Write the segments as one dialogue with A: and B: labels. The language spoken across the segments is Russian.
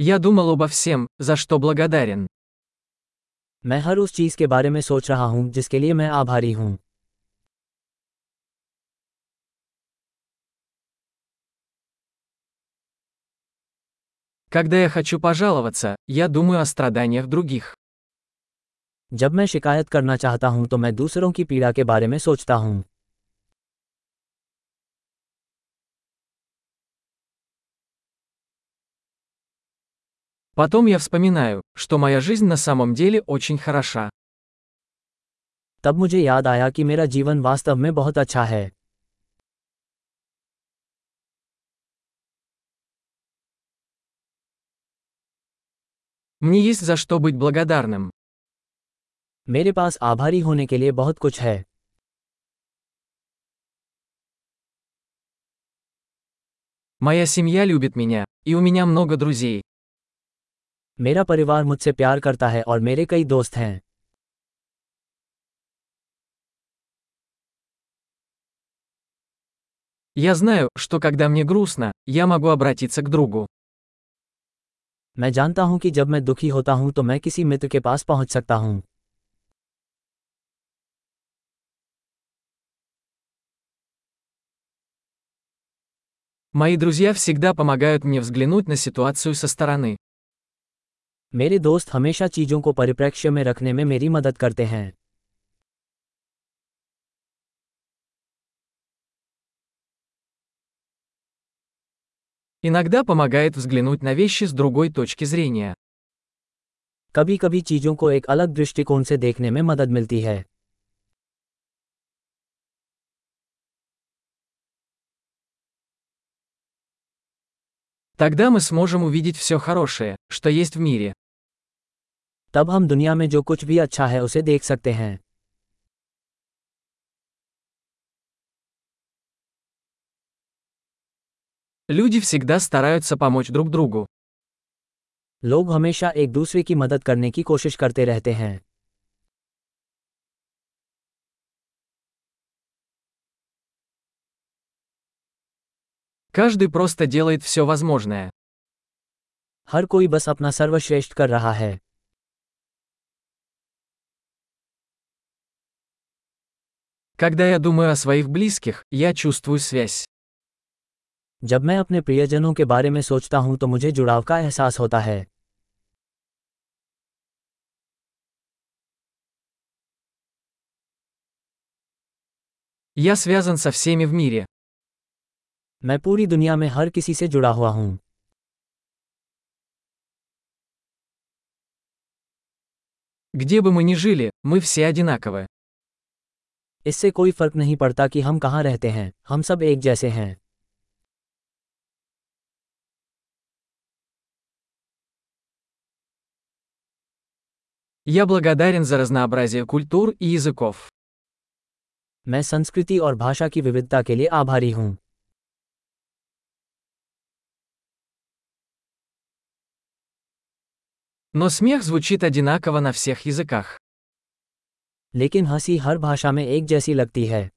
A: Я думал обо всем, за что благодарен.
B: मैं हर उस चीज के बारे में सोच रहा हूं जिसके लिए मैं आभारी हूं
A: Когда я хочу пожаловаться, я думаю о страданиях других.
B: जब मैं शिकायत करना चाहता हूं तो मैं दूसरों की पीड़ा के बारे में सोचता हूं
A: Потом я вспоминаю, что моя жизнь на самом деле очень хороша.
B: तब मुझे याद आया कि मेरा जीवन वास्तव में बहुत अच्छा है
A: Мне есть за что быть благодарным.
B: मेरे पास आभारी होने के लिए बहुत कुछ है
A: Моя семья любит меня, и у меня много друзей.
B: मेरा परिवार मुझसे प्यार करता है और मेरे कई दोस्त हैं
A: Я знаю, что когда мне грустно, я могу обратиться к другу.
B: मैं जानता हूं कि जब मैं दुखी होता हूं तो मैं किसी मित्र के पास पहुंच सकता हूं
A: Мои друзья всегда помогают мне взглянуть на ситуацию со стороны.
B: मेरे दोस्त हमेशा चीजों को परिप्रेक्ष्य में रखने में मेरी मदद करते हैं
A: Иногда помогает взглянуть на вещи с другой точки зрения.
B: कभी कभी चीजों को एक अलग दृष्टिकोण से देखने में मदद मिलती है
A: Тогда мы сможем увидеть все хорошее, что есть в мире.
B: तब हम दुनिया में जो कुछ भी अच्छा है उसे देख सकते हैं
A: Люди всегда стараются помочь друг другу.
B: लोग हमेशा एक दूसरे की मदद करने की कोशिश करते रहते हैं
A: Каждый просто делает все возможное.
B: हर कोई बस अपना सर्वश्रेष्ठ कर रहा है
A: Когда я думаю о своих близких, я чувствую связь.
B: जब मैं अपने प्रियजनों के बारे में सोचता हूं तो मुझे जुड़ाव का एहसास होता है
A: Я связан со всеми в мире.
B: मैं पूरी दुनिया में हर किसी से जुड़ा हुआ हूं
A: Где бы мы ни жили, мы все одинаковы.
B: इससे कोई फर्क नहीं पड़ता कि हम कहाँ रहते हैं हम सब एक जैसे हैं
A: Я благодарен за разнообразие культур и языков.
B: मैं संस्कृति और भाषा की विविधता के लिए आभारी हूं
A: Но смех звучит одинаково на всех языках.
B: लेकिन हंसी हर भाषा में एक जैसी लगती है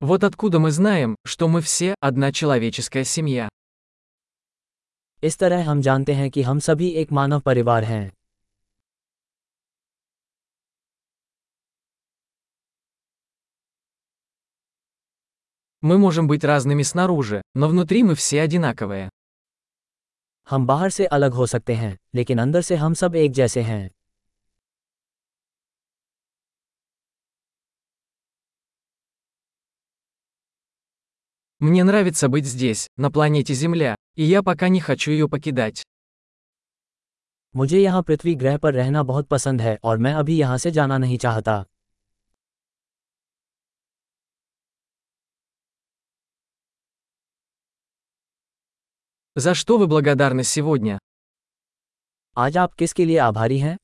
A: Вот откуда мы знаем, что мы все одна человеческая семья.
B: इस तरह हम जानते हैं कि हम सभी एक मानव परिवार हैं
A: Мы можем быть разными снаружи, но внутри мы все одинаковые.
B: हम बाहर से अलग हो सकते हैं लेकिन अंदर से हम सब एक जैसे हैं
A: Мне нравится быть здесь, на планете Земля, и я пока не хочу ее покидать.
B: मुझे यहाँ पृथ्वी ग्रह पर रहना बहुत पसंद है और मैं अभी यहाँ से जाना नहीं चाहता
A: За что вы благодарны сегодня?
B: आज आप किसके लिए आभारी हैं